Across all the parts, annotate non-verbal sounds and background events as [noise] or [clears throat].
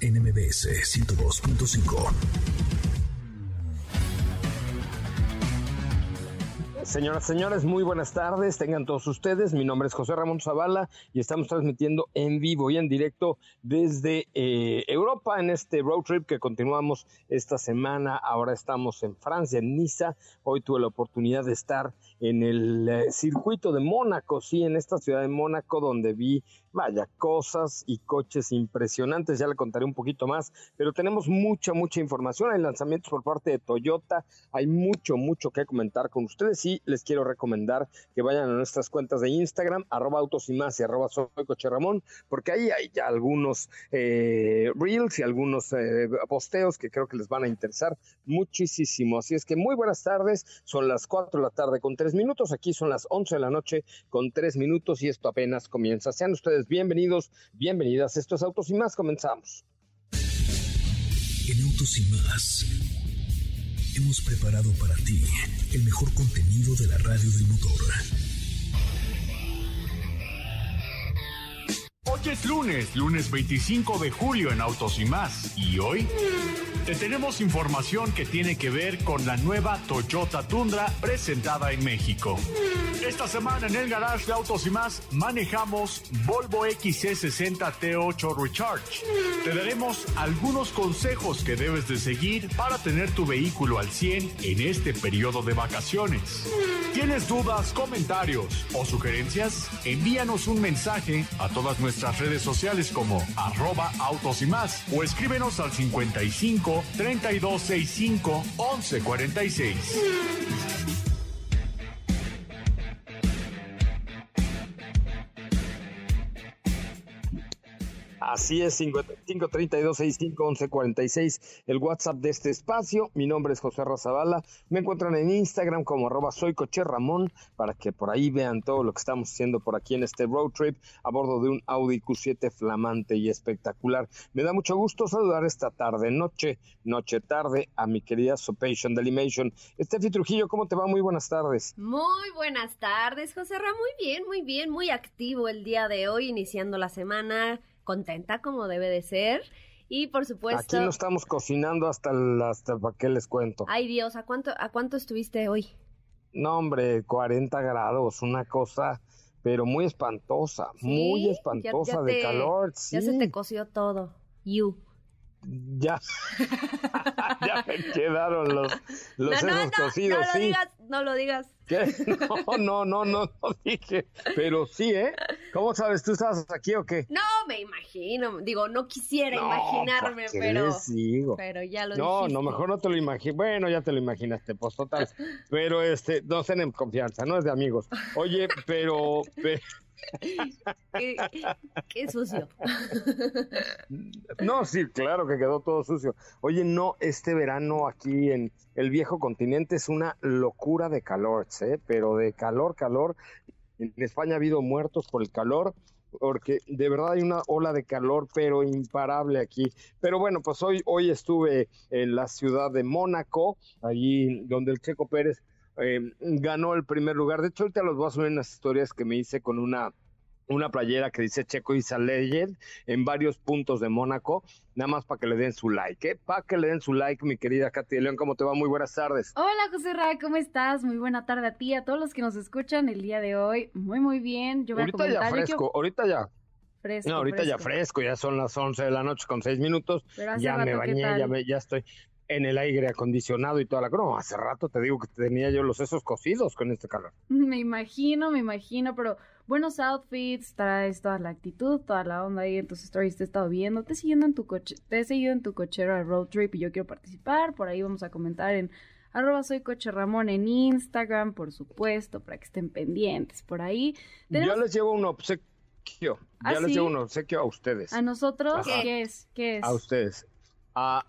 NMBS 102.5. Señoras, señores, muy buenas tardes. Tengan todos ustedes. Mi nombre es José Ramón Zavala y estamos transmitiendo en vivo y en directo desde eh, Europa en este road trip que continuamos esta semana. Ahora estamos en Francia, en Niza. Hoy tuve la oportunidad de estar en el eh, circuito de Mónaco, sí, en esta ciudad de Mónaco, donde vi Vaya, cosas y coches impresionantes, ya le contaré un poquito más, pero tenemos mucha, mucha información. Hay lanzamientos por parte de Toyota, hay mucho, mucho que comentar con ustedes y les quiero recomendar que vayan a nuestras cuentas de Instagram, arroba autos y más y arroba soy Ramón, porque ahí hay ya algunos eh, reels y algunos eh, posteos que creo que les van a interesar muchísimo. Así es que muy buenas tardes, son las 4 de la tarde con 3 minutos, aquí son las 11 de la noche con 3 minutos y esto apenas comienza. Sean ustedes bienvenidos, bienvenidas. Esto es Autos y Más, comenzamos. En Autos y Más hemos preparado para ti el mejor contenido de la radio del motor. Hoy es lunes, lunes 25 de julio en Autos y Más. ¿Y hoy? Te tenemos información que tiene que ver con la nueva Toyota Tundra presentada en México. Esta semana en el garage de Autos y más manejamos Volvo XC60 T8 Recharge. Te daremos algunos consejos que debes de seguir para tener tu vehículo al 100 en este periodo de vacaciones. ¿Tienes dudas, comentarios o sugerencias? Envíanos un mensaje a todas nuestras redes sociales como arroba autos y más o escríbenos al 55 3265 1146. Así es, 5532651146, el WhatsApp de este espacio. Mi nombre es José Razabala. Me encuentran en Instagram como arroba soy coche Ramón para que por ahí vean todo lo que estamos haciendo por aquí en este road trip a bordo de un Audi Q7 flamante y espectacular. Me da mucho gusto saludar esta tarde, noche, noche tarde a mi querida Sopation Delimation. Estefi Trujillo, ¿cómo te va? Muy buenas tardes. Muy buenas tardes, José Ramón. Muy bien, muy bien, muy activo el día de hoy, iniciando la semana contenta como debe de ser. Y por supuesto. Aquí no estamos cocinando hasta, hasta para qué les cuento. Ay Dios, ¿a cuánto, ¿a cuánto estuviste hoy? No, hombre, 40 grados, una cosa, pero muy espantosa, muy espantosa de calor. Ya se te coció todo. You. Ya, [laughs] ya me quedaron los, los no, no, cocidos, no sí. lo digas, no lo digas. ¿Qué? No, no, no, no, no dije, pero sí, ¿eh? ¿Cómo sabes? ¿Tú estabas aquí o qué? No, me imagino, digo, no quisiera No, imaginarme, ¿para qué pero, pero ya lo No, dijiste. no, mejor no te lo imagino. Bueno, ya te lo imaginaste, pues total. [laughs] Pero este, no en confianza, no es de amigos. Oye, pero, pe- Qué, sucio. no, sí, claro que quedó todo sucio. Oye, no, este verano aquí en el viejo continente es una locura de calor, ¿eh? Pero de calor, calor. En España ha habido muertos por el calor. Porque de verdad hay una ola de calor, pero imparable aquí. Pero bueno, pues hoy, hoy estuve en la ciudad de Mónaco, allí donde el Checo Pérez eh, ganó el primer lugar. De hecho, ahorita los voy a subir unas historias que me hice con una, una playera que dice Checo a legend en varios puntos de Mónaco, nada más para que le den su like, ¿eh? Para que le den su like, mi querida Katy de León, ¿cómo te va? Muy buenas tardes. Hola José Ra, ¿cómo estás? Muy buena tarde a ti, a todos los que nos escuchan el día de hoy. Muy, muy bien. Yo voy Ahorita a ya comentar. yo fresco, ahorita ya. Fresco, No, ahorita ya fresco, ya son las 11 de la noche con 6 minutos. Ya me rato, ¿qué bañé, ya, me- ya estoy en el aire acondicionado y toda la... No, hace rato te digo que tenía yo los sesos cocidos con este calor. [laughs] Me imagino, me imagino, pero buenos outfits, traes toda la actitud, toda la onda ahí en tus stories, te he estado viendo, te he siguiendo en tu coche, te he seguido en tu cochero de road trip y yo quiero participar, por ahí vamos a comentar en arroba soy coche Ramón en Instagram, por supuesto, para que estén pendientes por ahí. Yo les llevo un obsequio. ¿Ah, ya les sí? llevo un obsequio a ustedes. a nosotros, Ajá. ¿qué es? ¿Qué es? A ustedes. A,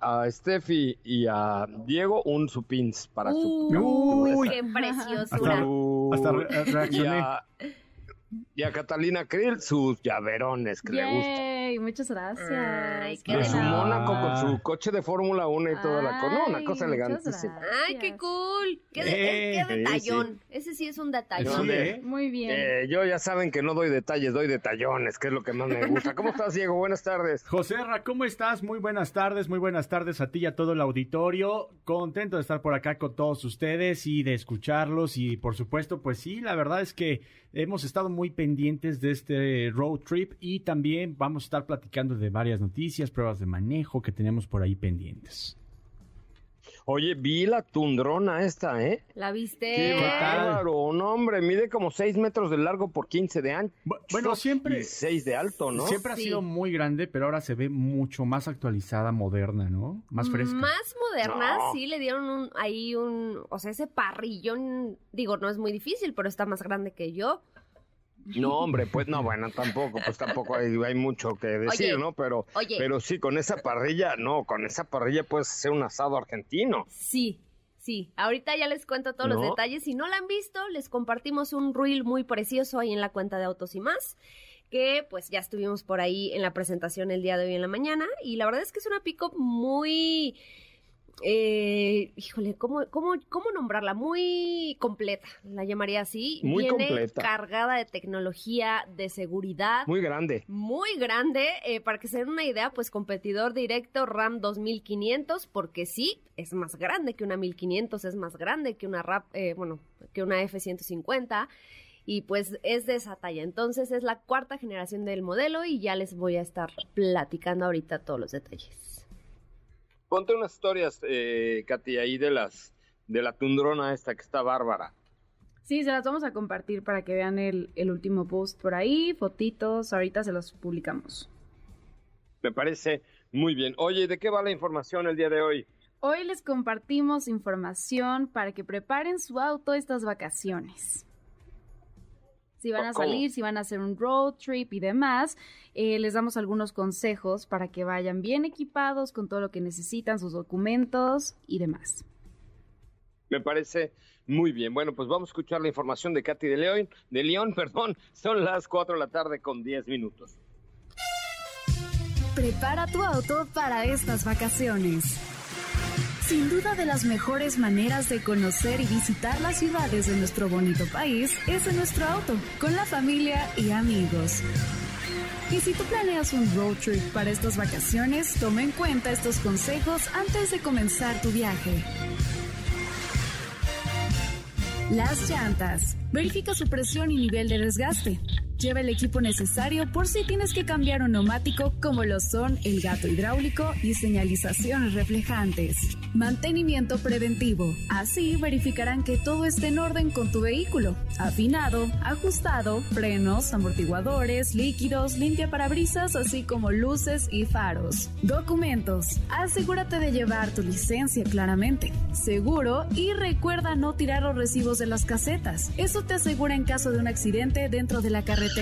a, a Steffi y a Diego un supins para su... Uy, qué preciosura. su- Hasta re- y, reaccioné. a, y a Catalina Krill sus llaverones que le gustan. Yay, muchas gracias. Ay, qué De su Mónaco con su coche de Fórmula 1 y toda la cosa. No, una Ay, cosa elegantísima. Ay, qué cool. Qué, de- Eh, qué sí, detallón. Ese sí es un detallón. Sí, ¿eh? Muy bien. Eh, yo ya saben que no doy detalles, doy detallones, que es lo que más me gusta. ¿Cómo estás, Diego? Buenas tardes. [laughs] José Ra, ¿cómo estás? Muy buenas tardes, muy buenas tardes a ti y a todo el auditorio. Contento de estar por acá con todos ustedes y de escucharlos. Y por supuesto, pues sí, la verdad es que hemos estado muy pendientes de este road trip y también vamos a estar platicando de varias noticias, pruebas de manejo que tenemos por ahí pendientes. Oye, vi la tundrona esta, ¿eh? ¿La viste? Qué tal? bárbaro, no, hombre, mide como 6 metros de largo por 15 de ancho. Bu- Bueno, siempre, Y 6 de alto, ¿no? siempre ha Sí. sido muy grande, pero ahora se ve mucho más actualizada, moderna, ¿no? Más fresca. Más modernas, No. sí le dieron un, ahí un, o sea, ese parrillón, digo, no es muy difícil, pero está más grande que yo. No, hombre, pues no, bueno, tampoco, pues tampoco hay, hay mucho que decir, Oye, ¿no? Pero, oye. pero sí, con esa parrilla, no, con esa parrilla puedes hacer un asado argentino. Sí, sí. Ahorita ya les cuento todos los detalles. Si no la han visto, les compartimos un reel muy precioso ahí en la cuenta de Autos y más. Que pues ya estuvimos por ahí en la presentación el día de hoy en la mañana. Y la verdad es que es una pick-up muy. Eh, híjole, ¿cómo, cómo, ¿cómo nombrarla? Muy completa, la llamaría así. Muy Viene completa. cargada de tecnología, de seguridad. Muy grande. muy grande. eh, para que se den una idea, pues competidor directo RAM 2500, porque sí, es más grande que una 1500, es más grande que una RAP, eh, bueno, que una F150. Y pues es de esa talla. Entonces es la cuarta generación del modelo y ya les voy a estar platicando ahorita todos los detalles. Ponte unas historias, eh, Katy, ahí de las de la tundrona esta que está bárbara. Sí, se las vamos a compartir para que vean el, el último post por ahí, fotitos, ahorita se los publicamos. Me parece muy bien. Oye, ¿de qué va la información el día de hoy? Hoy les compartimos información para que preparen su auto estas vacaciones. Si van a ¿Cómo? salir, si van a hacer un road trip y demás, eh, les damos algunos consejos para que vayan bien equipados con todo lo que necesitan, sus documentos y demás. Me parece muy bien. Bueno, pues vamos a escuchar la información de Katy de León. De León, [laughs] perdón. Son las 4 de la tarde con 10 minutos. Prepara tu auto para estas vacaciones. Sin duda de las mejores maneras de conocer y visitar las ciudades de nuestro bonito país es en nuestro auto, con la familia y amigos. Y si tú planeas un road trip para estas vacaciones, toma en cuenta estos consejos antes de comenzar tu viaje. Las llantas. Verifica su presión y nivel de desgaste. Lleva el equipo necesario por si tienes que cambiar un neumático como lo son el gato hidráulico y señalizaciones reflejantes. Mantenimiento preventivo. Así verificarán que todo esté en orden con tu vehículo. Afinado, ajustado, frenos, amortiguadores, líquidos, limpia parabrisas, así como luces y faros. Documentos. Asegúrate de llevar tu licencia claramente. Seguro y recuerda no tirar los recibos de las casetas. Eso te asegura en caso de un accidente dentro de la carretera.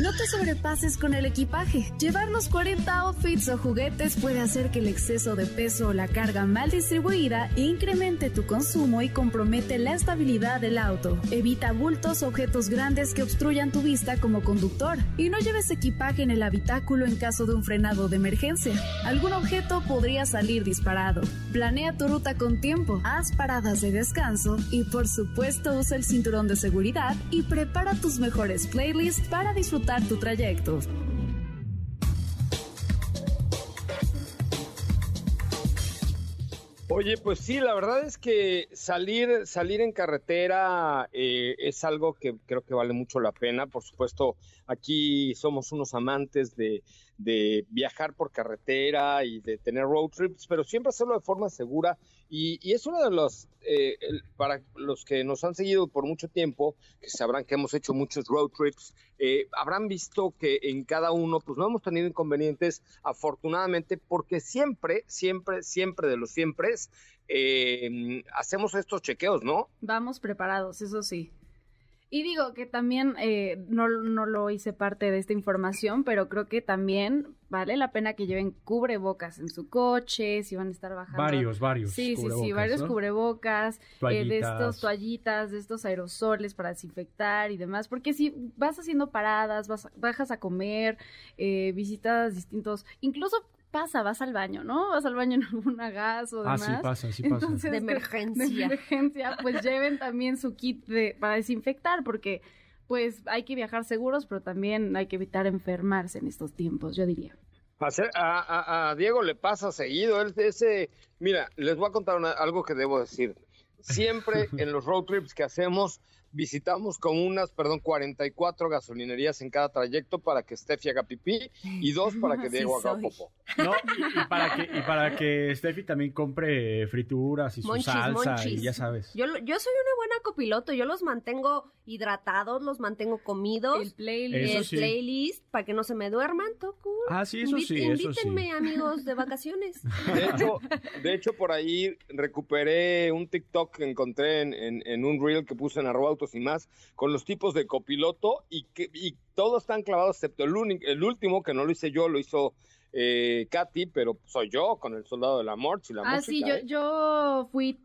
No te sobrepases con el equipaje. Llevar los 40 outfits o juguetes puede hacer que el exceso de peso o la carga mal distribuida incremente tu consumo y compromete la estabilidad del auto. Evita bultos o objetos grandes que obstruyan tu vista como conductor y no lleves equipaje en el habitáculo en caso de un frenado de emergencia. Algún objeto podría salir disparado. Planea tu ruta con tiempo, haz paradas de descanso y por supuesto usa el cinturón de seguridad y prepara tus mejores playlists para disfrutar tu trayecto. Oye, pues sí, la verdad es que salir, salir en carretera eh, es algo que creo que vale mucho la pena. Por supuesto, aquí somos unos amantes de, de viajar por carretera y de tener road trips, pero siempre hacerlo de forma segura. Y, y es uno de los, eh, para los que nos han seguido por mucho tiempo, que sabrán que hemos hecho muchos road trips, eh, habrán visto que en cada uno, pues no hemos tenido inconvenientes, afortunadamente, porque siempre, siempre, siempre de los siempre, eh, hacemos estos chequeos, ¿no? Vamos preparados, eso sí. Y digo que también eh, no, no lo hice parte de esta información, pero creo que también vale la pena que lleven cubrebocas en su coche, si van a estar bajando. Varios, varios. Sí, sí, sí, varios ¿no? cubrebocas, eh, de estos toallitas, de estos aerosoles para desinfectar y demás, porque si vas haciendo paradas, vas, bajas a comer, eh, visitas distintos, incluso pasa, vas al baño, ¿no? Vas al baño en [laughs] alguna gas o Ah, demás. sí pasa, sí pasa. Entonces, De emergencia. de emergencia, pues [laughs] lleven también su kit de, para desinfectar, porque pues hay que viajar seguros, pero también hay que evitar enfermarse en estos tiempos, yo diría. A, a- a Diego le pasa seguido. Él, ese, mira, les voy a contar una- algo que debo decir. Siempre [laughs] en los road trips que hacemos, visitamos como unas, perdón, 44 gasolinerías en cada trayecto para que Steffi haga pipí y dos para que [laughs] Diego haga popó. No, y, y para que, y para que Steffi también compre frituras y su Monchis, salsa y monchis. ya sabes. Yo, lo- yo soy una buena copiloto, yo los mantengo hidratados, los mantengo comidos. El playlist. Eso el sí. playlist para que no se me duerman, todo cool. Ah, sí, eso Invi- sí, eso sí. Invítenme, amigos de [laughs] vacaciones. De hecho, de hecho, por ahí recuperé un TikTok que encontré en, en- en un reel que puse en arroba y más con los tipos de copiloto y, que, y todos están clavados excepto el, único, el último que no lo hice yo, lo hizo eh, Katy, pero soy yo con el soldado de la Morch y la Ah, música. sí, yo, ¿eh? yo fui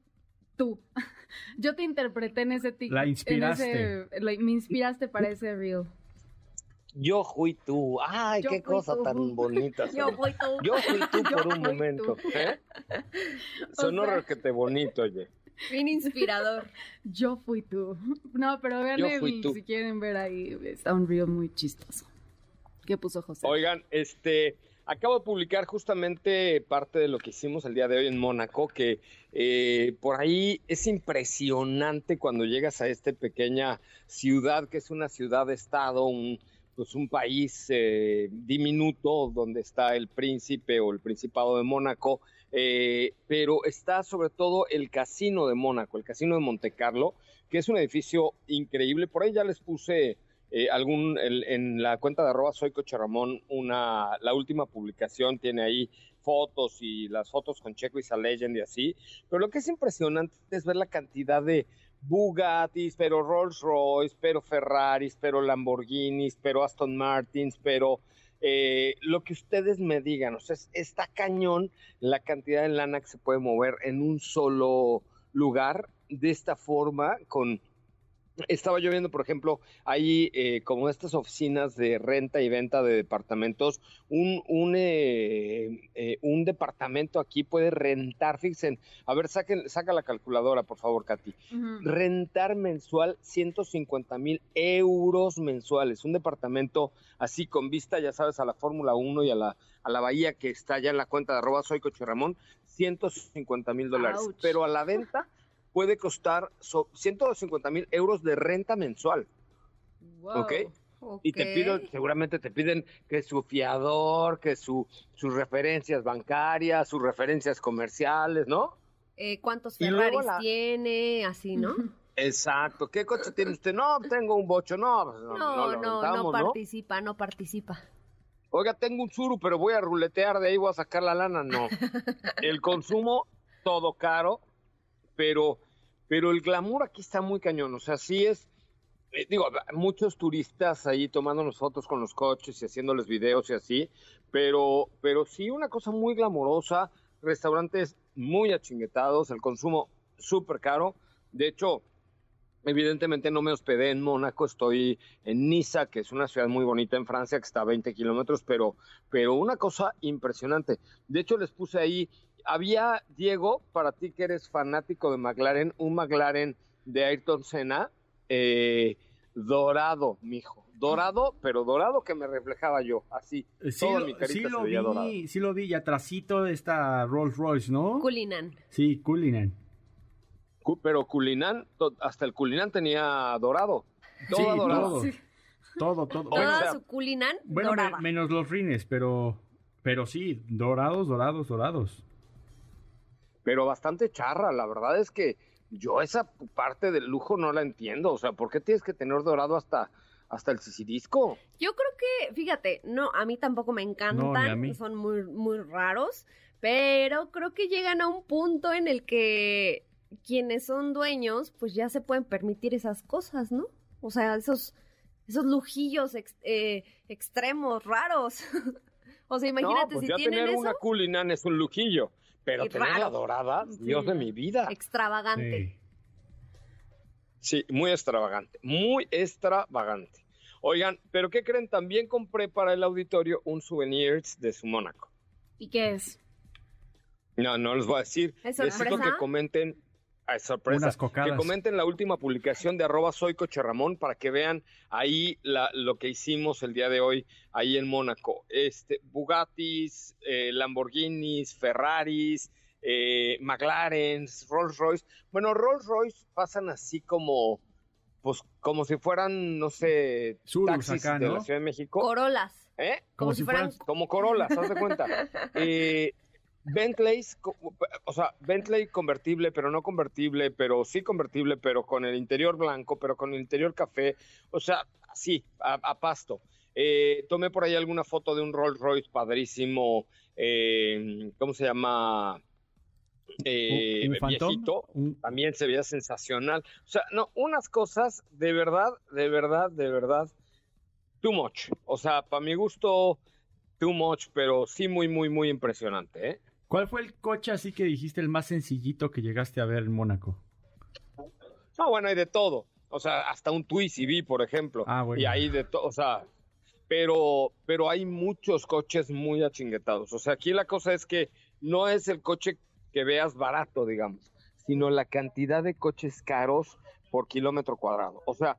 tú. [laughs] Yo te interpreté en ese TikTok. La en inspiraste. ese- la- me inspiraste para ese reel. Yo fui tú. Ay, Yo qué fui cosa tú. tan [laughs] bonita. Yo voy tú. Yo fui tú [laughs] Yo por un fui momento. tú. ¿eh? Sonó sea- bonito, oye. Bien inspirador. [laughs] Yo fui tú. No, pero vean el- si quieren ver ahí, está un reel muy chistoso. ¿Qué puso José? Oigan, este, acabo de publicar justamente parte de lo que hicimos el día de hoy en Mónaco, que eh, por ahí es impresionante cuando llegas a esta pequeña ciudad, que es una ciudad-estado, un, pues un país eh, diminuto donde está el príncipe o el principado de Mónaco, eh, pero está sobre todo el casino de Mónaco, el casino de Monte Carlo, que es un edificio increíble. Por ahí ya les puse eh, algún en la cuenta de arroba soy Coche Ramón, una, la última publicación tiene ahí fotos y las fotos con Checo y Legend y así. Pero lo que es impresionante es ver la cantidad de Bugattis, pero Rolls Royce, pero Ferraris, pero Lamborghinis, pero Aston Martins, pero eh, lo que ustedes me digan. O sea, es- está cañón la cantidad de lana que se puede mover en un solo lugar de esta forma con estaba yo viendo, por ejemplo, ahí eh, como estas oficinas de renta y venta de departamentos, un, un, eh, eh, un departamento aquí puede rentar, fíjense, a ver, saquen, saca la calculadora, por favor, Katy. Rentar mensual 150 mil euros mensuales. Un departamento así con vista, ya sabes, a la Fórmula 1 y a la, a la bahía que está ya en la cuenta de arroba soy Coche Ramón, 150 mil dólares. Pero a la venta puede costar so- 150 mil euros de renta mensual. Wow. ¿Ok? Y te piden, seguramente te piden que su fiador, que su, sus referencias bancarias, sus referencias comerciales, ¿no? Eh, ¿Cuántos Ferraris la- tiene? Así, ¿no? Exacto. ¿Qué coche tiene usted? No, tengo un bocho. No, pues no, No, no, no, lo no, participa, no participa. Oiga, tengo un suru, pero voy a ruletear, de ahí voy a sacar la lana. No. [laughs] El consumo, todo caro, pero, pero el glamour aquí está muy cañón. O sea, sí es, eh, digo, muchos turistas ahí tomándonos fotos con los coches y haciéndoles videos y así, pero, pero sí una cosa muy glamorosa, restaurantes muy achinguetados, el consumo súper caro. De hecho, Evidentemente no me hospedé en Mónaco, estoy en Niza, que es una ciudad muy bonita en Francia, que está a 20 kilómetros, pero, pero una cosa impresionante. De hecho, les puse ahí, había, Diego, para ti que eres fanático de McLaren, un McLaren de Ayrton Senna, eh, dorado, mijo, dorado, pero dorado que me reflejaba yo, así. Eh, Sí, toda lo, mi carita sí se lo veía dorada. vi, sí lo vi, y atrasito está Rolls Royce, ¿no? Culinan. Sí, Cullinan. Pero Culinán, hasta el Culinán tenía dorado. Todo Sí, dorado. todo. Todo, todo. Oye, Toda o sea, su culinan Bueno, me- dorada. menos los rines, pero, pero sí, dorados, dorados, dorados. Pero bastante charra, la verdad es que yo esa parte del lujo no la entiendo. O sea, ¿por qué tienes que tener dorado hasta, hasta el sisirisco? Yo creo que, fíjate, no, a mí tampoco me encantan, No, son muy, muy raros, pero creo que llegan a un punto en el que quienes son dueños, pues ya se pueden permitir esas cosas, ¿no? O sea, esos, esos lujillos ex- eh, extremos, raros. [laughs] o sea, imagínate no, pues si ya tienen tener eso, una Culinán es un lujillo. Pero Y tenerla raro. dorada, Dios Sí. de mi vida. extravagante. Sí. Sí, muy extravagante, muy extravagante. Oigan, ¿pero qué creen? También compré para el auditorio un souvenirs de su Mónaco. ¿Y qué es? No, no les voy a decir. ¿Es Necesito sorpresa? que comenten. Es sorpresa. Unas cocadas. Que comenten la última publicación de arroba soy Coche Ramón para que vean ahí la- lo que hicimos el día de hoy ahí en Mónaco. Este, Bugattis, eh, Lamborghinis, Ferraris, eh, McLarens, Rolls Royce. Bueno, Rolls Royce pasan así como, pues, como si fueran, no sé, Surus taxis acá, de la Ciudad de México. Corolas. ¿Eh? Como, si fueran... Como Corolla, ¿se de cuenta? [laughs] Eh, Bentleys, co- o sea, Bentley convertible, pero no convertible, pero sí convertible, pero con el interior blanco, pero con el interior café, o sea, así, a, a pasto. Eh, tomé por ahí alguna foto de un Rolls Royce padrísimo, eh, ¿cómo se llama? Eh, viejito, también se veía sensacional. O sea, no, unas cosas de verdad, de verdad, de verdad, too much. O sea, para mi gusto, too much, pero sí muy, muy, muy impresionante, ¿eh? ¿Cuál fue el coche así que dijiste el más sencillito que llegaste a ver en Mónaco? No, bueno, hay de todo. O sea, hasta un Twizy por ejemplo. Ah, bueno. Y hay de todo, o sea, pero, pero hay muchos coches muy achinguetados. O sea, aquí la cosa es que no es el coche que veas barato, digamos, sino la cantidad de coches caros por kilómetro cuadrado. O sea,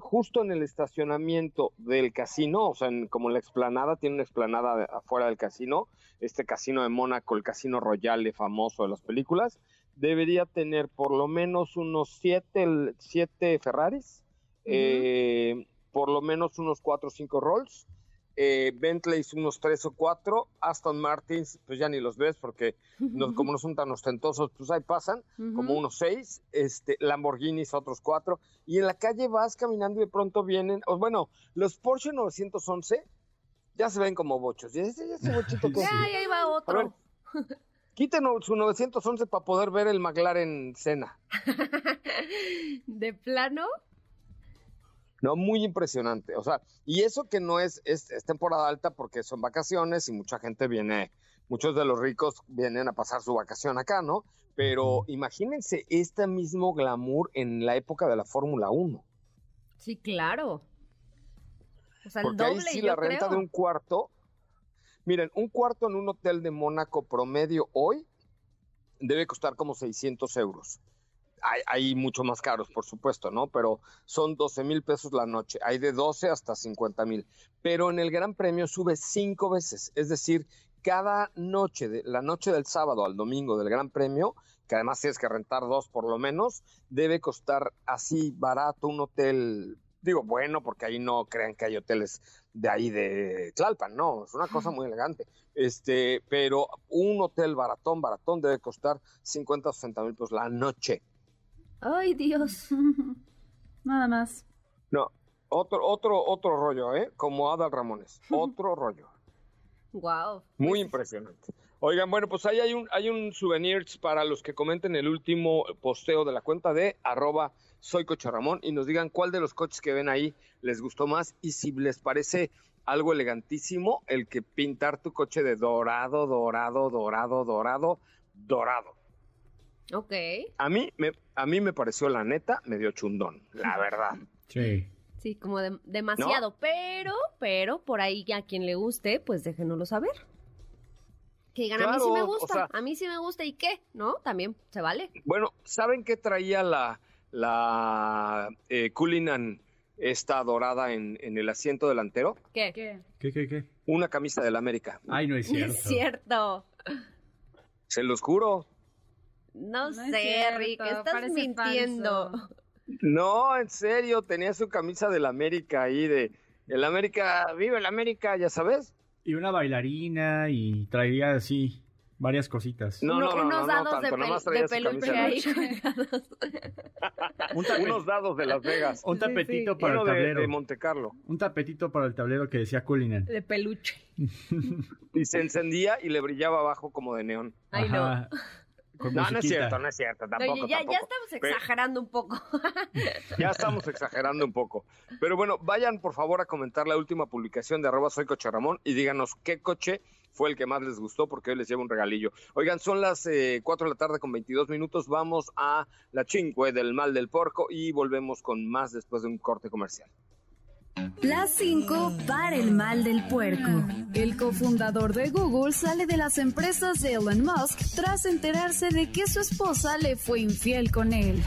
justo en el estacionamiento del casino, o sea, en- como la explanada, tiene una explanada afuera del casino, este casino de Mónaco, el casino Royale famoso de las películas, debería tener por lo menos unos siete, siete Ferraris, eh, por lo menos unos cuatro o cinco Rolls, eh, Bentleys unos tres o cuatro, Aston Martins, pues ya ni los ves porque no- [laughs] como no son tan ostentosos, pues ahí pasan, como unos seis, este, Lamborghinis otros cuatro, y en la calle vas caminando y de pronto vienen, o bueno, los Porsche 911 ya se ven como bochos, y ese, ese bochito [laughs] que... Ya, ya iba A ver, otro. [laughs] quiten su 911 para poder ver el McLaren Senna. De plano, No, muy impresionante. O sea, y eso que no es, es, es temporada alta porque son vacaciones y mucha gente viene, muchos de los ricos vienen a pasar su vacación acá, ¿no? Pero imagínense este mismo glamour en la época de la Fórmula 1. sí, claro. O sea, el Porque ahí doble, sí yo la renta creo. de un cuarto. Miren, un cuarto en un hotel de Mónaco promedio hoy debe costar como 600 euros. Hay, mucho más caros, por supuesto, ¿no? Pero son 12 mil pesos la noche. Hay de 12 hasta 50 mil. Pero en el Gran Premio sube cinco veces. Es decir, cada noche, de, la noche del sábado al domingo del Gran Premio, que además tienes que rentar dos por lo menos, debe costar así barato un hotel, digo bueno, porque ahí no crean que hay hoteles de ahí de Tlalpan, no, es una cosa muy elegante. Este, pero un hotel baratón, baratón debe costar 50 o 60 mil pesos la noche. Ay, Dios. [laughs] Nada más. No, otro, otro, otro rollo, ¿eh? Como Adal Ramones, [laughs] otro rollo. Wow. Muy impresionante. Oigan, bueno, pues ahí hay un, hay un souvenirs para los que comenten el último posteo de la cuenta de arroba soy Coche Ramón y nos digan cuál de los coches que ven ahí les gustó más y si les parece algo elegantísimo el que pintar tu coche de dorado, dorado, dorado, dorado, dorado. Ok. A mí me, a mí me pareció la neta medio chundón, la [laughs] verdad. Sí. Sí, como de- demasiado. Pero, pero, por ahí a quien le guste, pues déjenoslo saber. Que digan, a mí sí me o gusta, sea- a mí sí me gusta, ¿y qué? ¿No? También se vale. Bueno, ¿saben qué traía la, la eh, Cullinan esta dorada en, en el asiento delantero? ¿Qué? ¿Qué? ¿Qué, qué, qué? Una camisa del América. Ay, no es [laughs] No cierto. es cierto. Se los juro. No, No es sé, cierto, Rick, estás mintiendo. falso. No, en serio, tenía su camisa del América ahí de el América, vive el América, ya sabes. Y una bailarina y traía así varias cositas. No, no, no, unos no, no dados tanto, de, de peluche ahí de- colgados. [laughs] Un, Unos dados de Las Vegas. un tapetito sí. para Uno el de, tablero. de Monte Carlo. Un tapetito para el tablero que decía Cullinan. De peluche. [laughs] Y se encendía y le brillaba abajo como de neón. Ay, no. [laughs] Con No, no es cierto, no es cierto, tampoco, Oye, ya, tampoco. ya estamos exagerando un poco. [laughs] Ya estamos exagerando un poco. Pero bueno, vayan por favor a comentar la última publicación de arroba soy coche Ramón y díganos qué coche fue el que más les gustó porque hoy les llevo un regalillo. Oigan, son las eh, 4 de la tarde con 22 minutos. Vamos a la chingüe del mal del porco y volvemos con más después de un corte comercial. Las 5 para el mal del puerco. El cofundador de Google sale de las empresas de Elon Musk tras enterarse de que su esposa le fue infiel con él.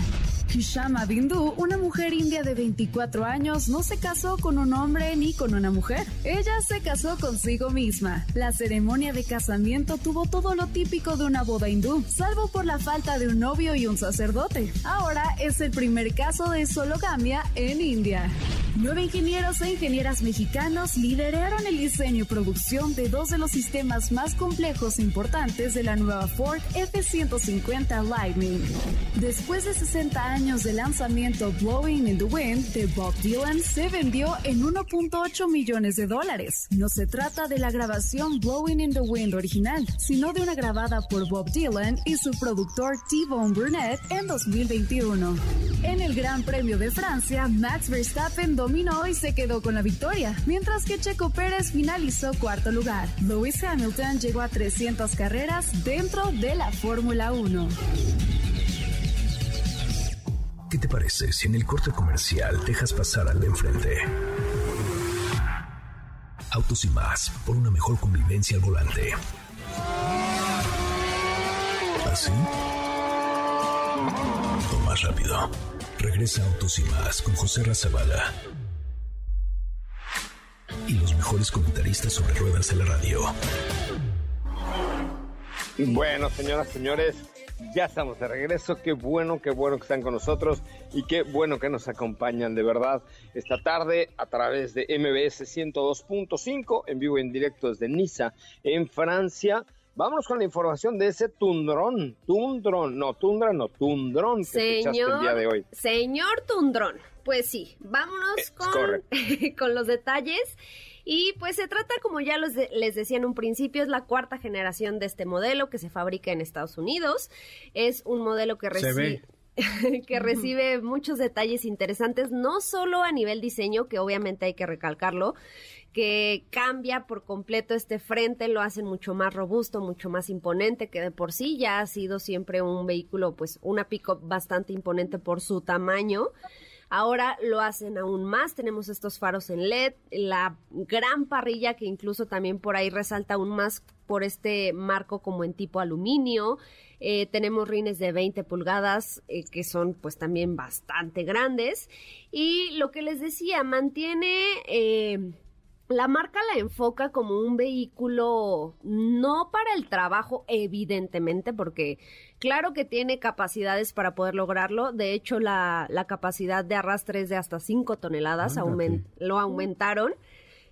Kishama Bindu, una mujer india de 24 años, no se casó con un hombre ni con una mujer. Ella se casó consigo misma. La ceremonia de casamiento tuvo todo lo típico de una boda hindú, salvo por la falta de un novio y un sacerdote. Ahora es el primer caso de sologamia en India. Nueve ingenieros e ingenieras mexicanos lideraron el diseño y producción de dos de los sistemas más complejos e importantes de la nueva Ford F-150 Lightning. Después de 60 años de lanzamiento Blowing in the Wind de Bob Dylan se vendió en 1.8 millones de dólares. No se trata de la grabación Blowing in the Wind original, sino de una grabada por Bob Dylan y su productor T-Bone Burnett en 2021. En el Gran Premio de Francia, Max Verstappen dominó y se quedó con la victoria, mientras que Checo Pérez finalizó cuarto lugar. Lewis Hamilton llegó a 300 carreras dentro de la Fórmula 1. ¿Qué te parece si en el corte comercial dejas pasar al de enfrente? Autos y más, por una mejor convivencia al volante. ¿Así? O más rápido. Regresa Autos y más con José Razabala. Y los mejores comentaristas sobre ruedas de la radio. Bueno, señoras, señores, ya estamos de regreso. Qué bueno, qué bueno que están con nosotros y qué bueno que nos acompañan de verdad esta tarde a través de MBS 102.5 en vivo y en directo desde Niza, en Francia. Vámonos con la información de ese tundrón, tundrón, no, tundra, no, tundrón que echaste el día de hoy. Señor Tundrón, pues sí, vámonos Es con, [laughs] con los detalles. Y pues se trata, como ya los de- les decía en un principio, es la cuarta generación de este modelo que se fabrica en Estados Unidos. Es un modelo que recibe... [laughs] que recibe muchos detalles interesantes, no solo a nivel diseño, que obviamente hay que recalcarlo, que cambia por completo este frente, lo hacen mucho más robusto, mucho más imponente, que de por sí ya ha sido siempre un vehículo, pues una pick-up bastante imponente por su tamaño. Ahora lo hacen aún más, tenemos estos faros en LED, la gran parrilla que incluso también por ahí resalta aún más por este marco como en tipo aluminio. Eh, tenemos rines de 20 pulgadas eh, que son pues también bastante grandes. Y lo que les decía, mantiene... eh, la marca la enfoca como un vehículo no para el trabajo, evidentemente, porque claro que tiene capacidades para poder lograrlo. De hecho, la, la capacidad de arrastre es de hasta 5 toneladas, lo aumentaron.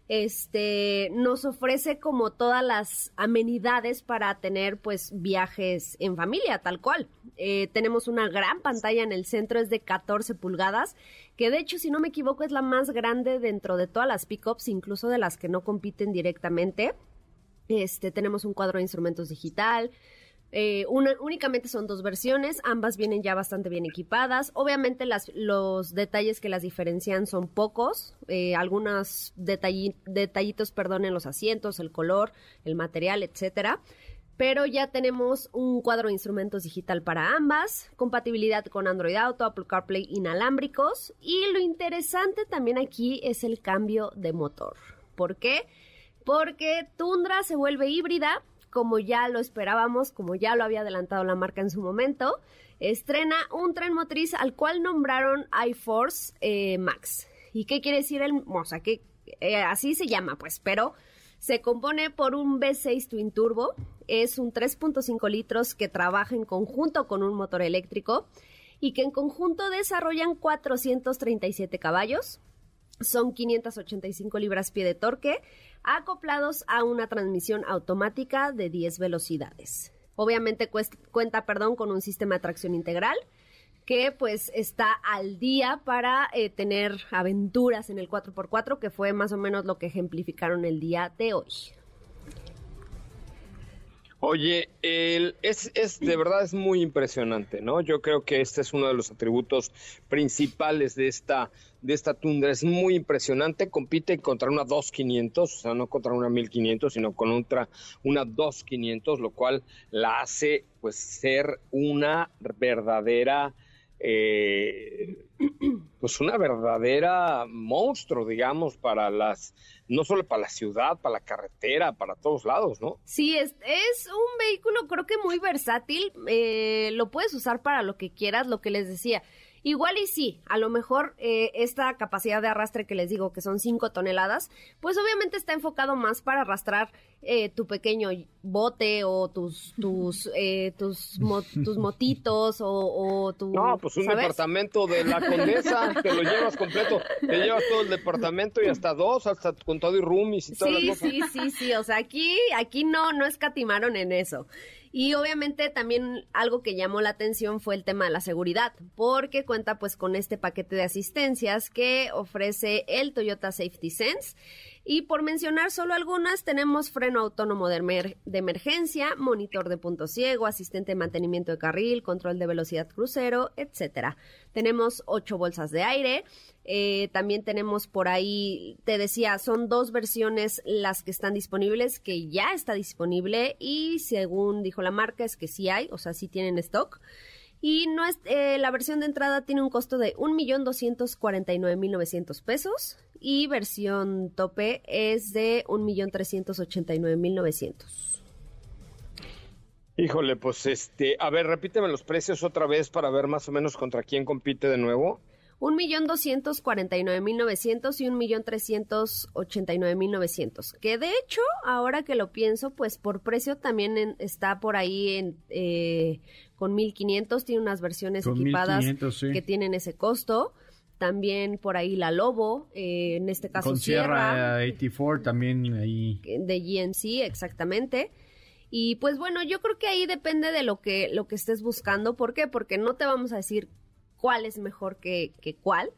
Este nos ofrece como todas las amenidades para tener pues viajes en familia, tal cual. Eh, tenemos una gran pantalla en el centro, es de 14 pulgadas, que de hecho, si no me equivoco, es la más grande dentro de todas las pickups, incluso de las que no compiten directamente. Este, tenemos un cuadro de instrumentos digital. Eh, únicamente son dos versiones, ambas vienen ya bastante bien equipadas. Obviamente las, los detalles que las diferencian son pocos, eh, algunos detalli- detallitos, perdón, en los asientos, el color, el material, etcétera. Pero ya tenemos un cuadro de instrumentos digital para ambas, compatibilidad con Android Auto, Apple CarPlay inalámbricos y lo interesante también aquí es el cambio de motor. ¿Por qué? Porque Tundra se vuelve híbrida, como ya lo esperábamos, como ya lo había adelantado la marca en su momento. Estrena un tren motriz al cual nombraron iForce eh, Max. ¿Y qué quiere decir el, o sea, que eh, así se llama, pues, pero se compone por un V6 Twin Turbo, es un 3.5 litros que trabaja en conjunto con un motor eléctrico y que en conjunto desarrollan 437 caballos, son 585 libras-pie de torque, acoplados a una transmisión automática de 10 velocidades. Obviamente cuenta, perdón, con un sistema de tracción integral que pues está al día para eh, tener aventuras en el 4x4, que fue más o menos lo que ejemplificaron el día de hoy. Oye, el, es, es de verdad es muy impresionante, ¿no? Yo creo que este es uno de los atributos principales de esta de esta tundra es muy impresionante. Compite contra una 2500, o sea, no contra una 1500, sino contra una 2500, lo cual la hace pues ser una verdadera eh, [clears throat] pues una verdadera monstruo, digamos, para las, no solo para la ciudad, para la carretera, para todos lados, ¿no? Sí, es, es un vehículo creo que muy versátil, eh, lo puedes usar para lo que quieras, lo que les decía. Igual y sí, a lo mejor eh, esta capacidad de arrastre que les digo que son 5 toneladas, pues obviamente está enfocado más para arrastrar eh, tu pequeño bote o tus tus [laughs] eh, tus, tus motitos o, o, tu no pues un departamento de la condesa [laughs] te lo llevas completo. Te llevas todo el departamento y hasta dos hasta con todo y roomies y todo sí sí sí sí o sea aquí aquí no no escatimaron en eso y obviamente también algo que llamó la atención fue el tema de la seguridad, porque cuenta pues con este paquete de asistencias que ofrece el Toyota Safety Sense. Y por mencionar solo algunas, tenemos freno autónomo de, emergencia, monitor de punto ciego, asistente de mantenimiento de carril, control de velocidad crucero, etcétera. Tenemos ocho bolsas de aire, eh, también tenemos por ahí, te decía, son dos versiones las que están disponibles, que ya está disponible y según dijo la marca es que sí hay, o sea, sí tienen stock. Y no es, eh, la versión de entrada tiene un costo de 1.249.900 pesos y versión tope es de 1.389.900. Híjole, pues este, a ver, repíteme los precios otra vez para ver más o menos contra quién compite de nuevo. 1.249.900 y 1.389.900. Que de hecho, ahora que lo pienso, pues por precio también está por ahí en, eh, con 1.500. Tiene unas versiones equipadas que tienen ese costo. También por ahí la Lobo, eh, en este caso con Sierra, 84 también ahí. De GMC, exactamente. Y pues bueno, yo creo que ahí depende de lo que, lo que estés buscando. ¿Por qué? Porque no te vamos a decir cuál es mejor que, que cuál.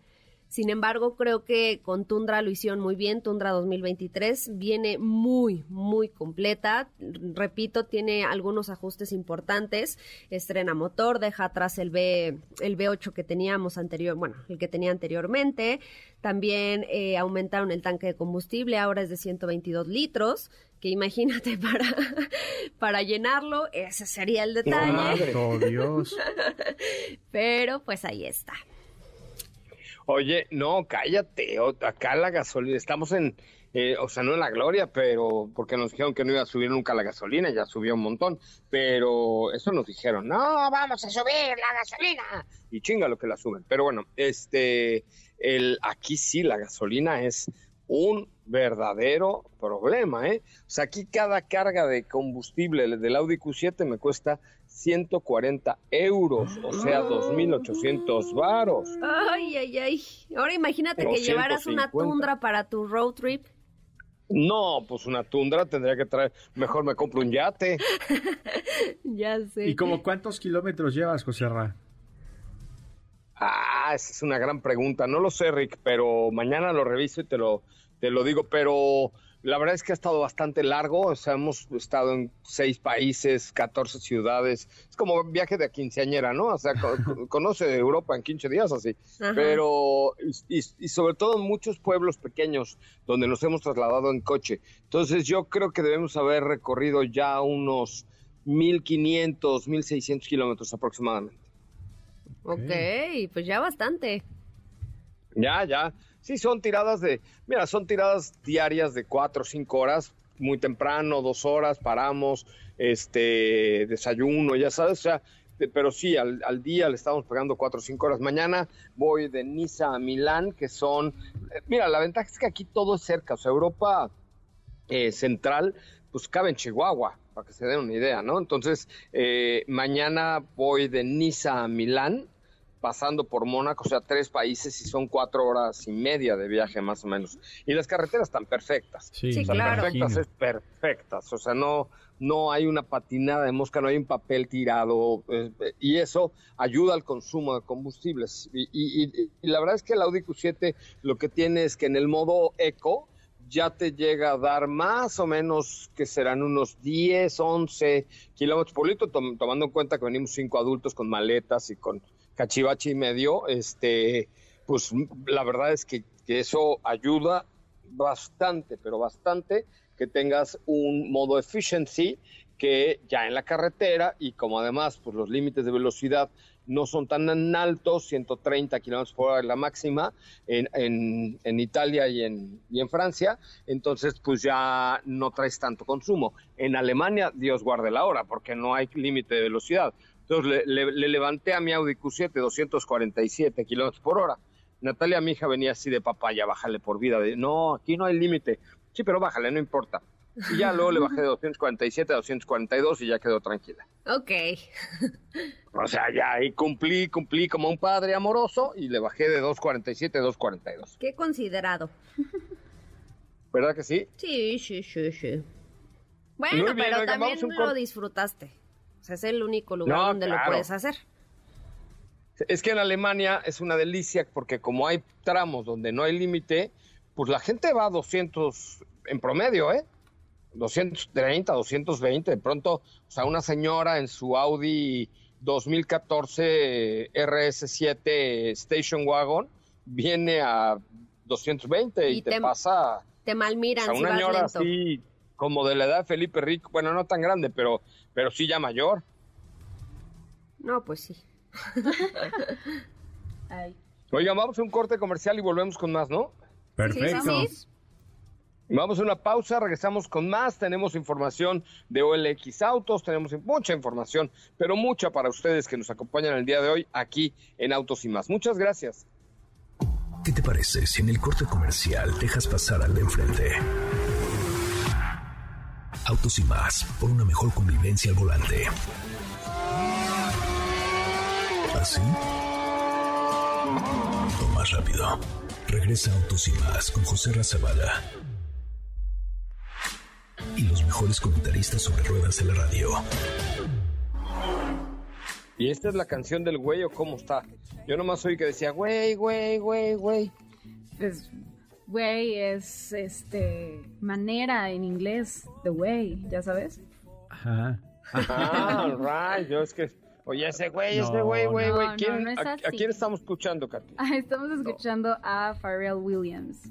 Sin embargo, creo que con Tundra lo hicieron muy bien. Tundra 2023 viene muy, muy completa. Repito, tiene algunos ajustes importantes. Estrena motor, deja atrás el B, el B8 que teníamos anterior, bueno, el que tenía anteriormente. También eh, aumentaron el tanque de combustible, ahora es de 122 litros. Que imagínate [laughs] para, para llenarlo, ese sería el detalle. Oh, Dios. [laughs] Pero pues ahí está. Oye, no, cállate. Acá la gasolina, estamos en, eh, o sea, no en la gloria, pero porque nos dijeron que no iba a subir nunca la gasolina, ya subió un montón, pero eso nos dijeron, no, vamos a subir la gasolina. Y chinga lo que la suben. Pero bueno, este, el, aquí sí la gasolina es un verdadero problema, ¿eh? O sea, aquí cada carga de combustible del Audi Q7 me cuesta 140 euros, o sea, 2.800 varos. Ay, ay, ay. Ahora imagínate que llevaras una tundra para tu road trip. No, pues una tundra tendría que traer, mejor me compro un yate. [laughs] ya sé. ¿Y como cuántos kilómetros llevas, José Ra? Ah, esa es una gran pregunta. No lo sé, Rick, pero mañana lo reviso y te lo, te lo digo. Pero la verdad es que ha estado bastante largo, o sea, hemos estado en seis países, 14 ciudades, es como un viaje de quinceañera, ¿no? O sea, [laughs] conoce Europa en 15 días así, pero, y, sobre todo en muchos pueblos pequeños donde nos hemos trasladado en coche. Entonces yo creo que debemos haber recorrido ya unos 1.500, 1.600 kilómetros aproximadamente. Ok, pues ya bastante. Ya, ya. Sí, son tiradas de, mira, son tiradas diarias de cuatro o cinco horas, muy temprano, dos horas, paramos, este, desayuno, ya sabes, o sea, pero sí, al, al día le estamos pegando cuatro o cinco horas. Mañana voy de Niza a Milán, que son, eh, mira, la ventaja es que aquí todo es cerca, o sea, Europa eh, central, pues cabe en Chihuahua, para que se den una idea, ¿no? Entonces, eh, mañana voy de Niza a Milán, pasando por Mónaco, o sea, tres países y son cuatro horas y media de viaje más o menos. Y las carreteras están perfectas. Sí, Sí, O sea, claro. perfectas es perfectas. O sea, no, no hay una patinada de mosca, no hay un papel tirado. eh, eh, y eso ayuda al consumo de combustibles. Y, y- y- y la verdad es que el Audi Q7 lo que tiene es que en el modo eco ya te llega a dar más o menos que serán unos 10, 11 kilómetros por litro, tom- tomando en cuenta que venimos cinco adultos con maletas y con cachivache y medio, este, pues la verdad es que, que eso ayuda bastante, pero bastante que tengas un modo efficiency que ya en la carretera y como además pues los límites de velocidad no son tan altos, 130 kilómetros por hora es la máxima en, en, en Italia y en, y en Francia, entonces pues ya no traes tanto consumo. En Alemania, Dios guarde la hora, porque no hay límite de velocidad. Entonces le, le- le levanté a mi Audi Q7 247 kilómetros por hora. Natalia, mi hija, venía así de papaya, bájale por vida. De, no, aquí no hay límite. Sí, pero bájale, no importa. Y ya luego le bajé de 247 a 242 y ya quedó tranquila. Ok. O sea, ya ahí cumplí, cumplí como un padre amoroso y le bajé de 247 a 242. Qué considerado. ¿Verdad que sí? Sí, sí, sí, sí. Bueno, pero también lo disfrutaste. O sea, es el único lugar No, donde lo puedes hacer. Es que en Alemania es una delicia porque como hay tramos donde no hay límite, pues la gente va a 200 en promedio, ¿eh? 230, 220. De pronto, o sea, una señora en su Audi 2014 RS7 Station Wagon viene a 220 y, Y te, te- pasa Te o malmiran sea, si una vas señora lento. así como de la edad de Felipe Rico, bueno, no tan grande, pero, pero sí ya mayor. No, pues sí. [laughs] Ay. Oigan, vamos a un corte comercial y volvemos con más, ¿no? Perfecto. Sí. Vamos a una pausa, regresamos con más. Tenemos información de OLX Autos, tenemos mucha información, pero mucha para ustedes que nos acompañan el día de hoy aquí en Autos y más. Muchas gracias. ¿Qué te parece si en el corte comercial dejas pasar al de enfrente? Autos y más, por una mejor convivencia al volante. ¿Así? O más rápido. Regresa Autos y más con José Razabala. Y los mejores comentaristas sobre ruedas de la radio. ¿Y esta es la canción del güey o cómo está? Yo nomás oí que decía, güey, güey, güey, güey. Pues, güey, es este manera en inglés, the way, ¿ya sabes? Ajá. Ah, [laughs] right. Yo es que, oye, ese güey, ese güey, güey, güey. No, ¿Quién- no es a, quién estamos escuchando, Katy? [laughs] Ah, estamos escuchando a Pharrell Williams.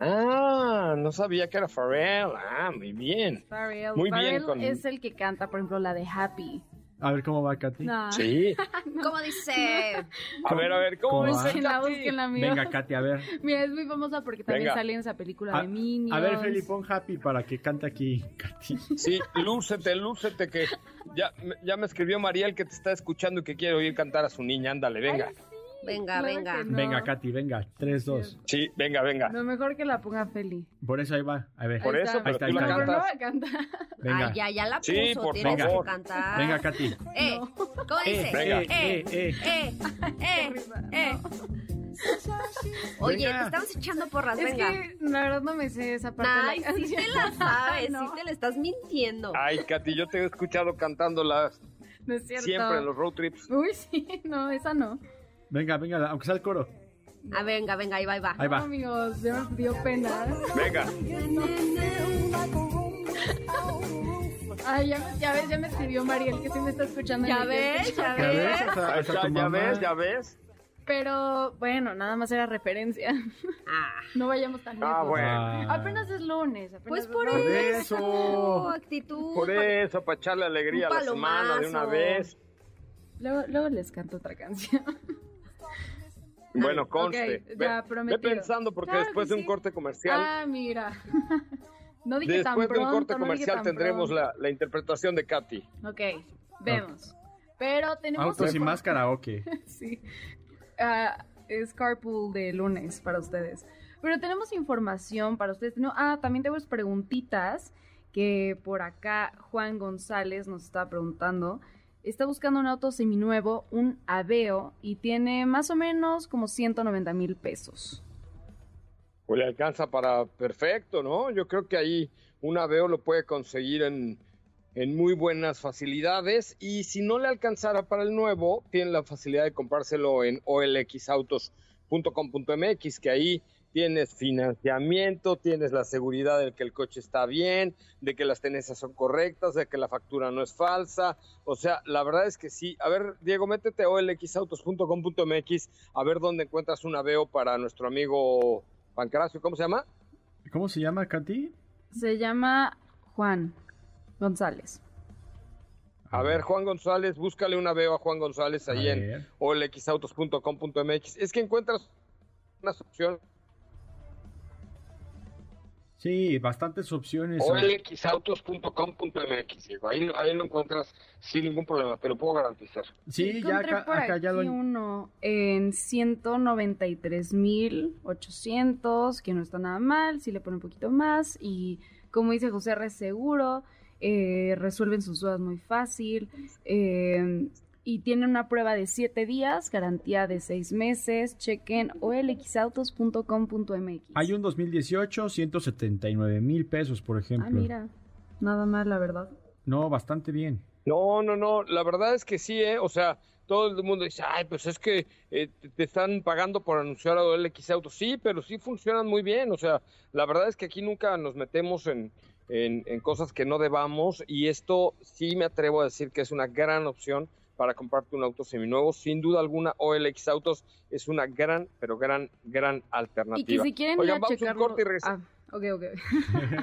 Ah, no sabía que era Pharrell. Ah, muy bien. Pharrell, Muy bien Pharrell con- es el que canta, por ejemplo, la de Happy. A ver cómo va, Katy. No. Sí. [laughs] ¿Cómo dice? [laughs] A ver, a ver, ¿cómo ¿Cómo ves, va? Katy? búsquenla. Venga, Katy, a ver. [laughs] Mira, es muy famosa porque también Venga. sale en esa película A, de Minions. a ver, Felipe, pon happy para que cante aquí, Katy. Sí, lúcete, lúcete, que ya, ya me escribió Mariel que te está escuchando y que quiere oír cantar a su niña. Ándale, venga. Venga, Claro venga. no. Venga, Katy, venga. 3, 2. Sí, venga, venga. No, mejor que la ponga Feli. Por eso ahí va. A ver. Por Ahí eso, está. pero Ahí tú está, la ahí no cantas. va a cantar. Venga. Ay, ya, ya la puso, Sí, por tienes favor. que cantar. Venga, Katy. Eh, ¿cómo dice? Venga. Eh, Eh, eh, eh, eh, eh. Oye, Venga. te estamos echando porras, Es venga. que la verdad no me sé esa parte Ay, la sí te la sabes, [laughs] No, sí te la estás mintiendo. Ay, Katy, yo te he escuchado cantándola no es cierto. siempre en los road trips. Uy, sí, no, esa no. Venga, venga, aunque sea el coro. Ah, venga, venga, ahí va, ahí va. Ahí va. No, amigos, ya me dio pena. Venga. Ay, ya, ya ves, ya me escribió Mariel que sí me está escuchando. Ya ves, ya ¿Ya ves? ya ves, ya ves. Pero bueno, nada más era referencia. Ah, No vayamos tan lejos. Ah, bueno. Ah. Apenas es lunes. apenas pues es por lunes. eso. eso. Actitud. Por eso, para echarle alegría a la semana de una vez. Luego, luego les canto otra canción. Bueno, conste. ya, Ve- ve, prometido. pensando porque Claro después que de un sí. corte comercial, Ah, mira. [laughs] No dije tan después de un pronto, corte comercial tendremos pronto. la, la interpretación de Katy. Ok, vemos. Pero tenemos... Autos y más karaoke. [laughs] sí. Ah, es carpool de lunes para ustedes. Pero tenemos información para ustedes. No, ah, también tenemos preguntitas que por acá Juan González nos está preguntando. Está buscando un auto seminuevo, un Aveo, y tiene más o menos como 190 mil pesos. Pues le alcanza para perfecto, ¿no? Yo creo que ahí un Aveo lo puede conseguir en, en muy buenas facilidades y si no le alcanzara para el nuevo, tiene la facilidad de comprárselo en olxautos.com.mx, que ahí tienes financiamiento, tienes la seguridad de que el coche está bien, de que las tenencias son correctas, de que la factura no es falsa. O sea, la verdad es que sí. A ver, Diego, métete a olxautos.com.mx a ver dónde encuentras un aveo para nuestro amigo Pancracio. ¿Cómo se llama? ¿Cómo se llama, Katy? Se llama Juan González. A ver, Juan González, búscale un aveo a Juan González ahí en olxautos.com.mx. Es que encuentras unas opciones Sí, bastantes opciones. olxautos.com.mx, ahí, ahí lo encuentras sin ningún problema, te lo puedo garantizar. Sí, ya acá, por acá aquí ya lo... uno en 193.800, que no está nada mal, si le pone un poquito más, y como dice José R. seguro, eh, resuelven sus dudas muy fácil, eh, y tienen una prueba de 7 días, garantía de 6 meses. Chequen olxautos.com.mx. Hay un 2018, 179 mil pesos, por ejemplo. Ah, mira, nada mal, la verdad. No, bastante bien. No, no, no, la verdad es que sí, ¿eh? O sea, todo el mundo dice, ay, pues es que eh, te están pagando por anunciar a OLX Autos. Sí, pero sí funcionan muy bien. O sea, la verdad es que aquí nunca nos metemos en, en, en cosas que no debamos y esto sí me atrevo a decir que es una gran opción para comprarte un auto seminuevo. Sin duda alguna, OLX Autos es una gran, pero gran, gran alternativa. Y que si quieren Oigan, vamos a un checarlo... corte y regresamos. Ah, ok, ok.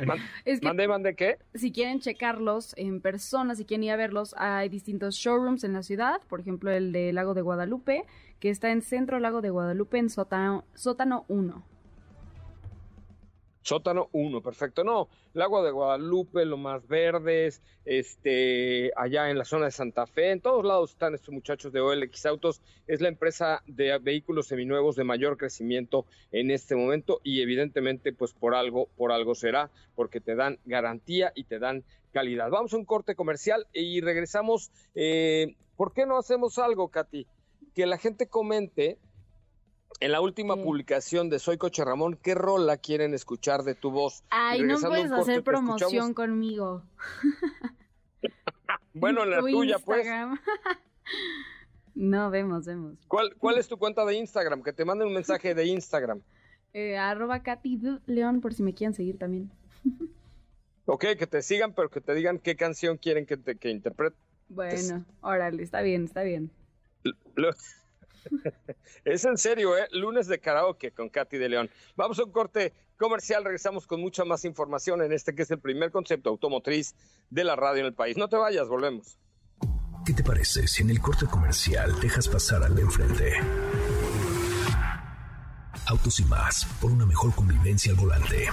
[laughs] [laughs] Es que ¿Mandé, mandé qué? si quieren checarlos en persona, si quieren ir a verlos, hay distintos showrooms en la ciudad. Por ejemplo, el de Lago de Guadalupe, que está en Centro Lago de Guadalupe, en sótano, sótano 1. Sótano 1, perfecto. No, Lago de Guadalupe, lo más verdes, este, allá en la zona de Santa Fe, en todos lados están estos muchachos de OLX Autos. Es la empresa de vehículos seminuevos de mayor crecimiento en este momento y evidentemente, pues por algo, por algo será, porque te dan garantía y te dan calidad. Vamos a un corte comercial y regresamos. Eh, ¿Por qué no hacemos algo, Katy? Que la gente comente en la última Sí. publicación de Soy Coche Ramón, ¿qué rola quieren escuchar de tu voz? Ay, no puedes corte, hacer promoción escuchamos- conmigo. [laughs] Bueno, en la [laughs] Tu tuya, pues. Instagram. [laughs] no, vemos, vemos. ¿Cuál, ¿Cuál es tu cuenta de Instagram? Que te manden un mensaje de Instagram. Eh, arroba Katy. León, por si me quieren seguir también. Ok, que te sigan, pero que te digan qué canción quieren que te que interprete. Bueno, órale, está bien, está bien. Lo- es en serio, ¿eh? Lunes de karaoke con Katy de León. Vamos a un corte comercial, regresamos con mucha más información en este que es el primer concepto automotriz de la radio en el país. No te vayas, volvemos. ¿Qué te parece si en el corte comercial dejas pasar al de enfrente? Autos y más, por una mejor convivencia al volante.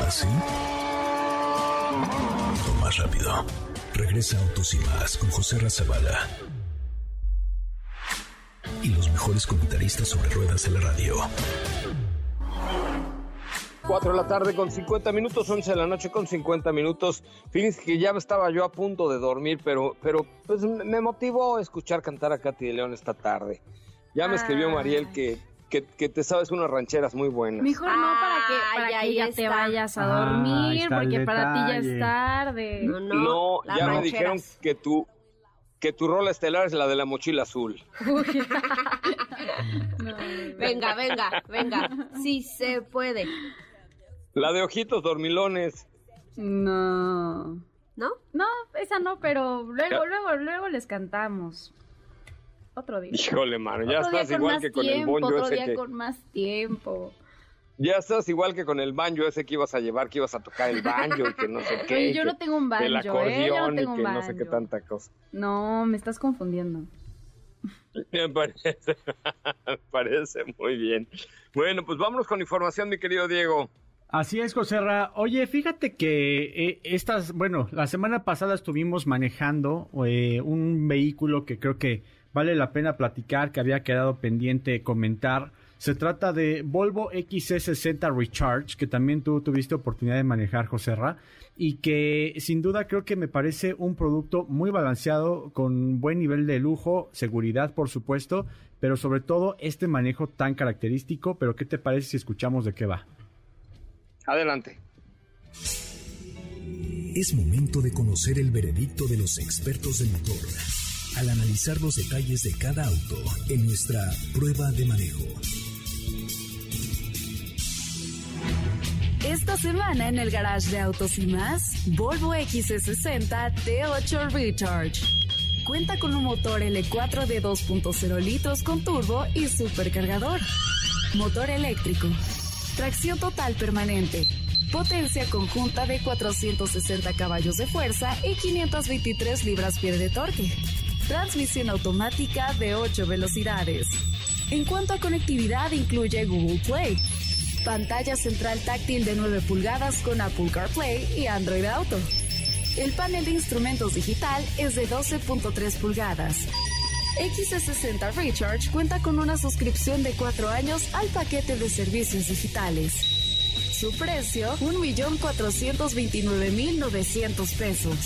¿Así? O más rápido. Regresa Autos y más con José Razabala. Y los mejores comentaristas sobre ruedas de la radio. 4 de la tarde con 50 minutos, 11 de la noche con 50 minutos. Fíjense que ya estaba yo a punto de dormir, pero, pero pues me motivó escuchar cantar a Katy de León esta tarde. Ya me escribió Ay. Mariel que, que, que te sabes unas rancheras muy buenas. Mejor no para que, para Ay, que ahí ya te vayas a Ah, dormir, porque para ti ya es tarde. No, no, No, las ya me dijeron que tu, que tu rola estelar es la de la mochila azul. No, [laughs] Venga, venga, venga. Sí se puede. La de ojitos dormilones. no. ¿No? No, esa no, pero luego, luego, luego les cantamos. Otro día. Híjole, mano, ya otro día estás igual que con el bonjo otro ese día que... con más tiempo. Ya estás igual que con el banjo ese que ibas a llevar, que ibas a tocar el banjo y que no sé [laughs] qué. Oye, yo que- no tengo un banjo, El ¿eh? Yo acordeón no tengo y un que no sé qué tanta cosa. No, me estás confundiendo. Me [laughs] parece, me parece muy bien. Bueno, pues vámonos con información, mi querido Diego. Así es, Joserra. Oye, fíjate que eh, estas, bueno, la semana pasada estuvimos manejando eh, un vehículo que creo que vale la pena platicar, que había quedado pendiente comentar. Se trata de Volvo XC60 Recharge, que también tú tuviste oportunidad de manejar, Joserra, y que sin duda creo que me parece un producto muy balanceado, con buen nivel de lujo, seguridad, por supuesto, pero sobre todo este manejo tan característico. Pero, ¿qué te parece si escuchamos de qué va? Adelante. Es momento de conocer el veredicto de los expertos del motor al analizar los detalles de cada auto en nuestra prueba de manejo. Semana en el garage de Autos y más, Volvo XC60 T8 Recharge. Cuenta con un motor L4 de 2.0 litros con turbo y supercargador. Motor eléctrico. Tracción total permanente. Potencia conjunta de 460 caballos de fuerza y 523 libras-pie de torque. Transmisión automática de 8 velocidades. En cuanto a conectividad, incluye Google Play. Pantalla central táctil de 9 pulgadas con Apple CarPlay y Android Auto. El panel de instrumentos digital es de 12.3 pulgadas. XC60 Recharge cuenta con una suscripción de 4 años al paquete de servicios digitales. Su precio, 1.429.900 pesos.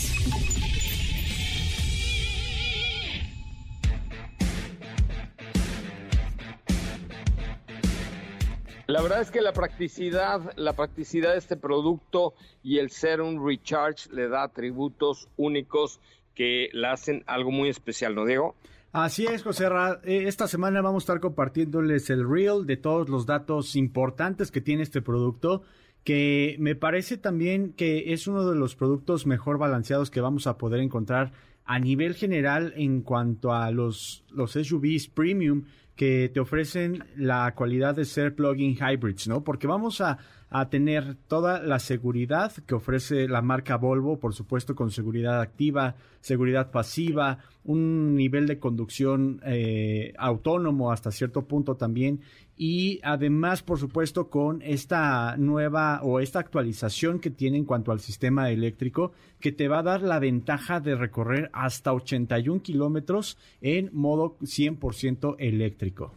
La verdad es que la practicidad, la practicidad de este producto y el ser un recharge le da atributos únicos que la hacen algo muy especial, ¿no, Diego? Así es, José Ra. Eh, esta semana vamos a estar compartiéndoles el reel de todos los datos importantes que tiene este producto, que me parece también que es uno de los productos mejor balanceados que vamos a poder encontrar a nivel general en cuanto a los, los SUVs premium que te ofrecen la cualidad de ser plug-in hybrids, ¿no? Porque vamos a, tener toda la seguridad que ofrece la marca Volvo, por supuesto con seguridad activa, seguridad pasiva, un nivel de conducción eh, autónomo hasta cierto punto también y además, por supuesto, con esta nueva o esta actualización que tiene en cuanto al sistema eléctrico, que te va a dar la ventaja de recorrer hasta 81 kilómetros en modo 100% eléctrico.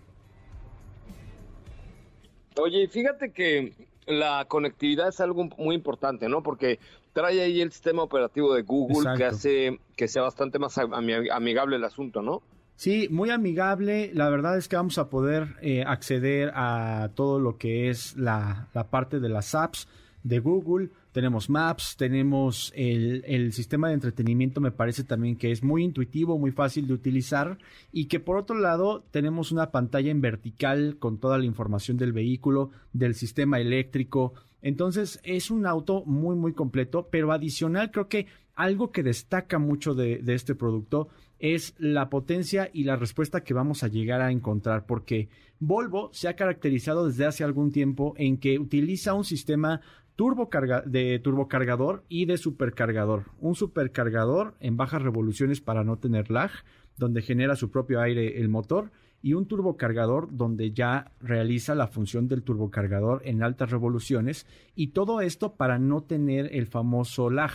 Oye, fíjate que la conectividad es algo muy importante, ¿no? Porque trae ahí el sistema operativo de Google que hace que sea bastante más amigable el asunto, ¿no? Sí, muy amigable. La verdad es que vamos a poder eh, acceder a todo lo que es la, parte de las apps de Google. Tenemos Maps, tenemos el, el, sistema de entretenimiento, me parece también que es muy intuitivo, muy fácil de utilizar y que por otro lado tenemos una pantalla en vertical con toda la información del vehículo, del sistema eléctrico. Entonces es un auto muy, muy completo, pero adicional creo que algo que destaca mucho de, de este producto es la potencia y la respuesta que vamos a llegar a encontrar, porque Volvo se ha caracterizado desde hace algún tiempo en que utiliza un sistema turbo de turbocargador y de supercargador. Un supercargador en bajas revoluciones para no tener lag, donde genera su propio aire el motor, y un turbocargador donde ya realiza la función del turbocargador en altas revoluciones, y todo esto para no tener el famoso lag.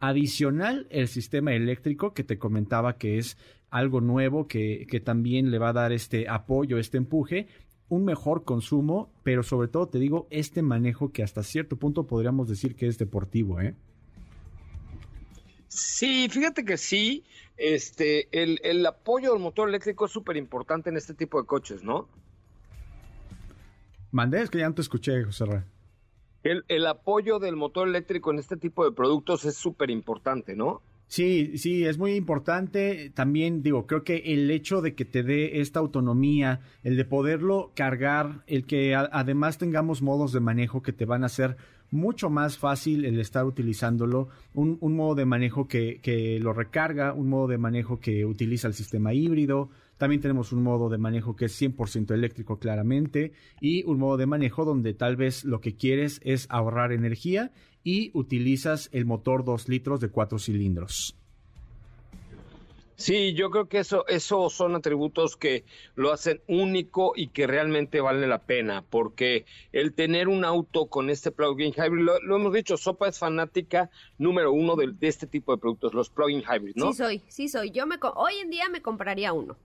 Adicional, el sistema eléctrico que te comentaba que es algo nuevo que, que también le va a dar este apoyo, este empuje, un mejor consumo, pero sobre todo te digo, este manejo que hasta cierto punto podríamos decir que es deportivo, ¿eh? Sí, fíjate que sí, este, el, el apoyo del motor eléctrico es súper importante en este tipo de coches, ¿no? Mandé, es que ya no te escuché, José Ra. El, apoyo del motor eléctrico en este tipo de productos es súper importante, ¿no? Sí, sí, es muy importante. También digo, creo que el hecho de que te dé esta autonomía, el de poderlo cargar, el que además tengamos modos de manejo que te van a hacer mucho más fácil el estar utilizándolo, un, un modo de manejo que, que lo recarga, un modo de manejo que utiliza el sistema híbrido, también tenemos un modo de manejo que es 100% eléctrico claramente y un modo de manejo donde tal vez lo que quieres es ahorrar energía y utilizas el motor 2 litros de 4 cilindros. Sí, yo creo que eso, eso son atributos que lo hacen único y que realmente vale la pena, porque el tener un auto con este plug-in hybrid, lo, hemos dicho, Sopa es fanática número uno de, este tipo de productos, los plug-in hybrid, ¿no? Sí soy, sí soy. Yo me hoy en día me compraría uno.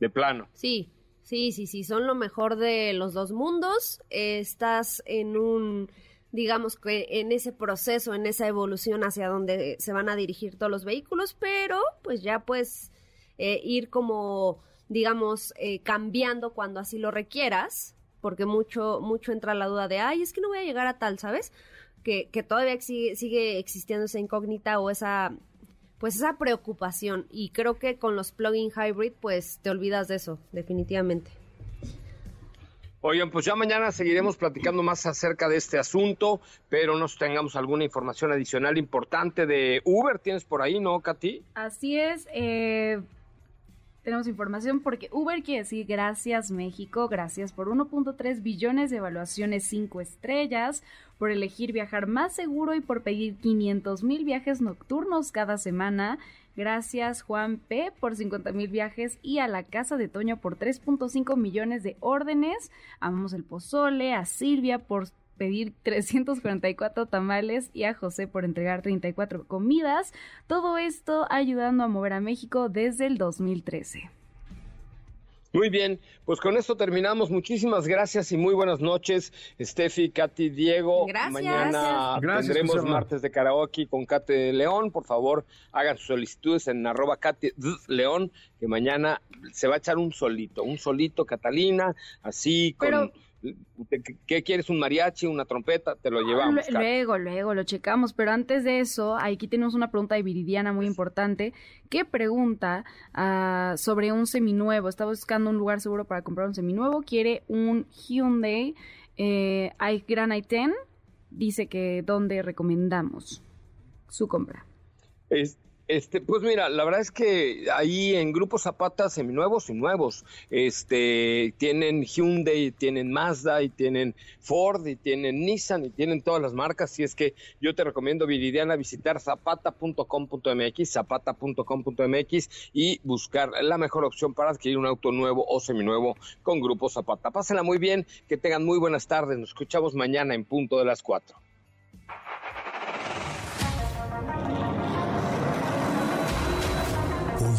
De plano. Sí, sí, sí, sí, son lo mejor de los dos mundos. estás en un digamos que en ese proceso, en esa evolución hacia donde se van a dirigir todos los vehículos, pero pues ya pues ir como, digamos, eh, cambiando cuando así lo requieras, porque mucho, mucho entra la duda de, ay, es que no voy a llegar a tal, ¿sabes? Que, que todavía sigue, sigue existiendo esa incógnita o esa, pues esa preocupación. Y creo que con los plug-in hybrid, pues te olvidas de eso, definitivamente. Oigan, pues ya mañana seguiremos platicando más acerca de este asunto, pero nos tengamos alguna información adicional importante de Uber. ¿Tienes por ahí, no, Katy? Así es. Eh, tenemos información porque Uber quiere decir gracias México, gracias por 1.3 billones de evaluaciones 5 estrellas, por elegir viajar más seguro y por pedir 500 mil viajes nocturnos cada semana. Gracias Juan P por 50 mil viajes y a la Casa de Toño por 3.5 millones de órdenes. Amamos el pozole, a Silvia por pedir [laughs] 344 tamales y a José por entregar 34 comidas. Todo esto ayudando a mover a México desde el 2013. Muy bien, pues con esto terminamos. Muchísimas gracias y muy buenas noches, Steffi, Katy, Diego. Gracias. Mañana tendremos martes de karaoke con Katy León. Por favor, hagan sus solicitudes en arroba Katy León, que mañana se va a echar un solito, un solito Catalina, así con... ¿Qué quieres? ¿Un mariachi, una trompeta? Te lo llevamos. Luego, luego lo checamos, pero antes de eso, aquí tenemos una pregunta de Viridiana muy importante, ¿Qué pregunta uh, sobre un seminuevo. Está buscando un lugar seguro para comprar un seminuevo, quiere un Hyundai eh, Grand i10, dice que dónde recomendamos su compra. Es, este, pues mira, la verdad es que ahí en Grupo Zapata seminuevos y nuevos, este, tienen Hyundai, tienen Mazda y tienen Ford y tienen Nissan y tienen todas las marcas, y es que yo te recomiendo Viridiana visitar zapata.com.mx, zapata.com.mx y buscar la mejor opción para adquirir un auto nuevo o seminuevo con Grupo Zapata. Pásenla muy bien, que tengan muy buenas tardes, nos escuchamos mañana en punto de las